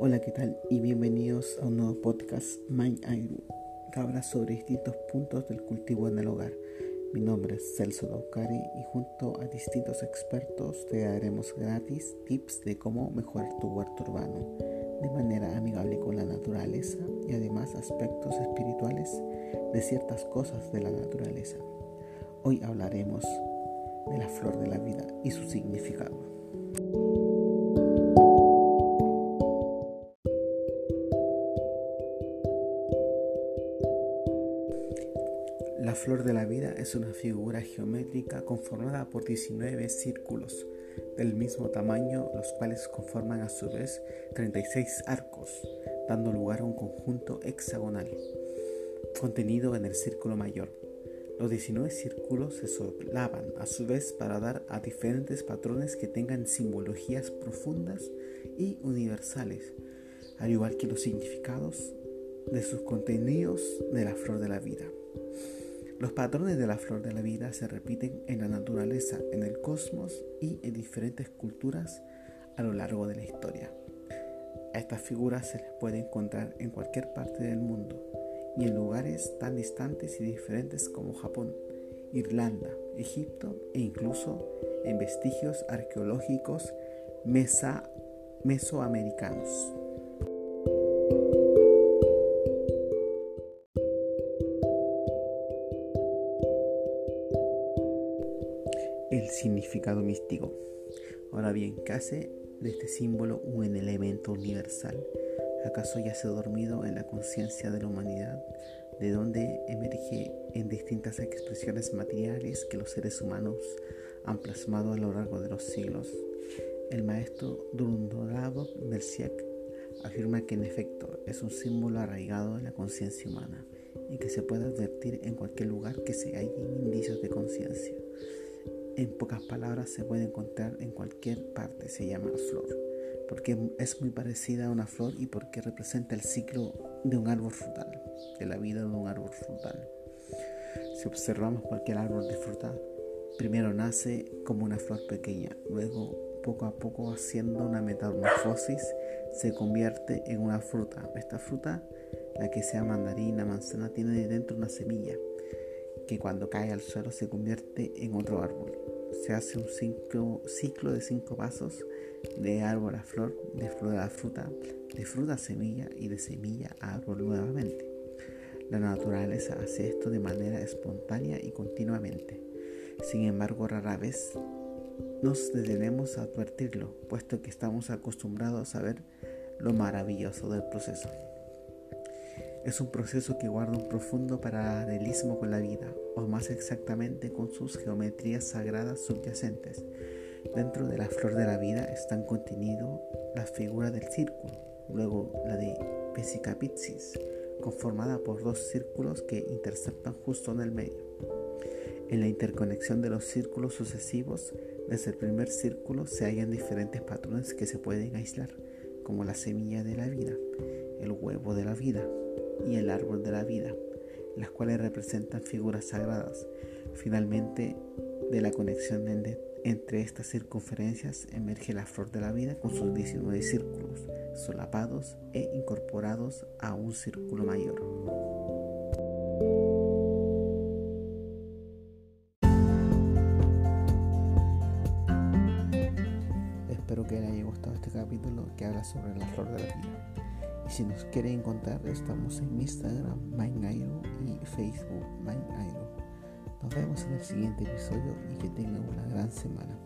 Hola, ¿qué tal? Y bienvenidos a un nuevo podcast Mind Airu, que habla sobre distintos puntos del cultivo en el hogar. Mi nombre es Celso Daucari y junto a distintos expertos te daremos gratis tips de cómo mejorar tu huerto urbano de manera amigable con la naturaleza y además aspectos espirituales de ciertas cosas de la naturaleza. Hoy hablaremos de la flor de la vida y su significado. La flor de la vida es una figura geométrica conformada por 19 círculos del mismo tamaño, los cuales conforman a su vez 36 arcos, dando lugar a un conjunto hexagonal contenido en el círculo mayor. Los 19 círculos se solapan a su vez para dar a diferentes patrones que tengan simbologías profundas y universales, al igual que los significados de sus contenidos de la flor de la vida. Los patrones de la flor de la vida se repiten en la naturaleza, en el cosmos y en diferentes culturas a lo largo de la historia. A estas figuras se les puede encontrar en cualquier parte del mundo y en lugares tan distantes y diferentes como Japón, Irlanda, Egipto e incluso en vestigios arqueológicos mesoamericanos. El significado místico. Ahora bien, ¿qué hace de este símbolo un elemento universal? ¿Acaso ya se ha dormido en la conciencia de la humanidad, de donde emerge en distintas expresiones materiales que los seres humanos han plasmado a lo largo de los siglos? El maestro Drundorado Merciac afirma que en efecto es un símbolo arraigado en la conciencia humana y que se puede advertir en cualquier lugar que se hallen indicios de conciencia en pocas palabras se puede encontrar en cualquier parte, se llama flor, porque es muy parecida a una flor y porque representa el ciclo de un árbol frutal, de la vida de un árbol frutal. Si observamos cualquier árbol de fruta, primero nace como una flor pequeña, luego poco a poco haciendo una metamorfosis se convierte en una fruta. Esta fruta, la que sea mandarina, manzana, tiene dentro una semilla que cuando cae al suelo se convierte en otro árbol. Se hace un ciclo, de cinco pasos de árbol a flor, de flor a fruta, de fruta a semilla y de semilla a árbol nuevamente. La naturaleza hace esto de manera espontánea y continuamente. Sin embargo, rara vez nos detenemos a advertirlo, puesto que estamos acostumbrados a ver lo maravilloso del proceso. Es un proceso que guarda un profundo paralelismo con la vida, o más exactamente con sus geometrías sagradas subyacentes. Dentro de la flor de la vida están contenidos las figuras del círculo, luego la de Pesicapitsis, conformada por dos círculos que interceptan justo en el medio. En la interconexión de los círculos sucesivos, desde el primer círculo se hallan diferentes patrones que se pueden aislar, como la semilla de la vida, el huevo de la vida, y el árbol de la vida, las cuales representan figuras sagradas. Finalmente, de la conexión entre estas circunferencias emerge la flor de la vida con sus 19 círculos, solapados e incorporados a un círculo mayor. Espero que les haya gustado este capítulo que habla sobre la flor de la vida. Y si nos quieren encontrar, estamos en Instagram, MindAiro y Facebook, MindAiro. Nos vemos en el siguiente episodio y que tengan una gran semana.